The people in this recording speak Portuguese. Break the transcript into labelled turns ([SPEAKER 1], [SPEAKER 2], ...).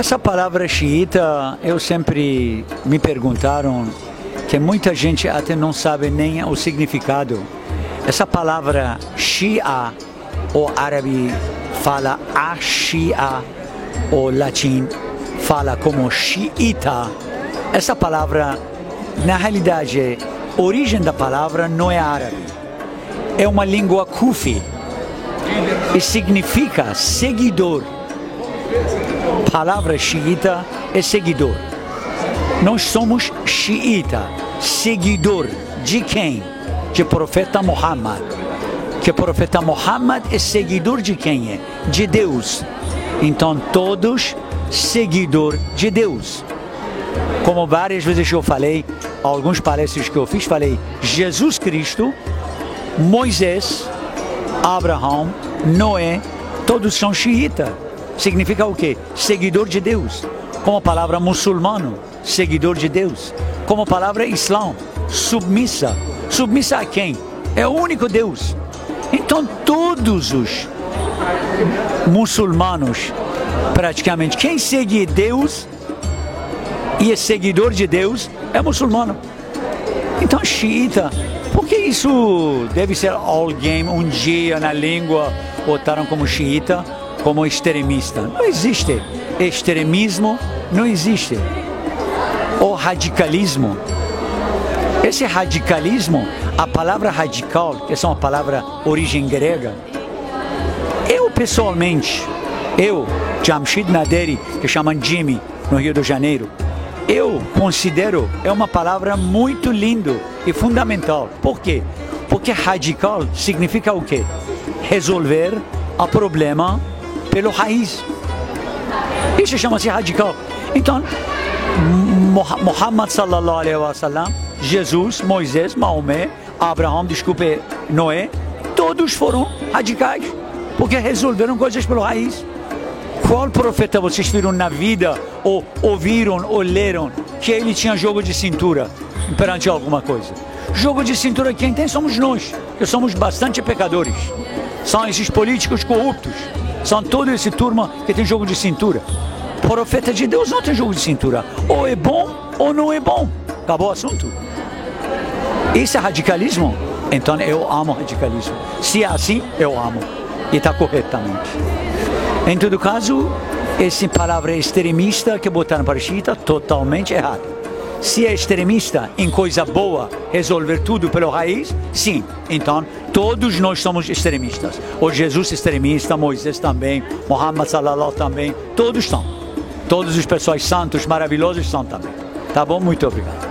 [SPEAKER 1] Essa palavra xiita, eu sempre me perguntaram que muita gente até não sabe nem o significado. Essa palavra Shia, o árabe fala Ashia, o latim fala como xiita. Essa palavra, na realidade, a origem da palavra não é árabe. É uma língua kufi e significa seguidor. Palavra xiita é seguidor. Nós somos xiita, seguidor de quem? De profeta Muhammad. Que profeta Muhammad é seguidor de quem é? De Deus. Então todos seguidor de Deus. Como várias vezes eu falei, alguns palestras que eu fiz, falei Jesus Cristo, Moisés, Abraão, Noé, todos são xiita. Significa o quê? Seguidor de Deus. Como a palavra muçulmano, seguidor de Deus. Como a palavra islã, submissa. Submissa a quem? É o único Deus. Então todos os muçulmanos, praticamente, quem segue Deus e é seguidor de Deus é muçulmano. Então xiita, porque isso deve ser alguém um dia na língua botaram como xiita, como extremista. Não existe extremismo, não existe. O radicalismo. Esse radicalismo, a palavra radical, que é uma palavra origem grega, eu pessoalmente, eu, Jamshid Naderi, que chamam Jimmy, no Rio de Janeiro, eu considero é uma palavra muito linda e fundamental. Por quê? Porque radical significa o quê? Resolver o problema pelo raiz. Isso chama-se radical. Então, Muhammad sallallahu alaihi wasallam, Jesus, Moisés, Maomé, Abraão, desculpe, Noé, todos foram radicais, porque resolveram coisas pelo raiz. Qual profeta vocês viram na vida, ou ouviram, ou leram, que ele tinha jogo de cintura perante alguma coisa? Jogo de cintura quem tem somos nós, que somos bastante pecadores. São esses políticos corruptos. São toda essa turma que tem jogo de cintura. Profeta de Deus não tem jogo de cintura. Ou é bom ou não é bom. Acabou o assunto. Isso é radicalismo? Então eu amo radicalismo. Se é assim, eu amo. E está corretamente. Em todo caso, essa palavra extremista que botaram para Xiita, totalmente errado. Se é extremista em coisa boa, resolver tudo pelo raiz, sim. Então, todos nós somos extremistas. O Jesus extremista, Moisés também, Muhammad sallallahu também, todos são. Todos os pessoas santos, maravilhosos são também. Tá bom? Muito obrigado.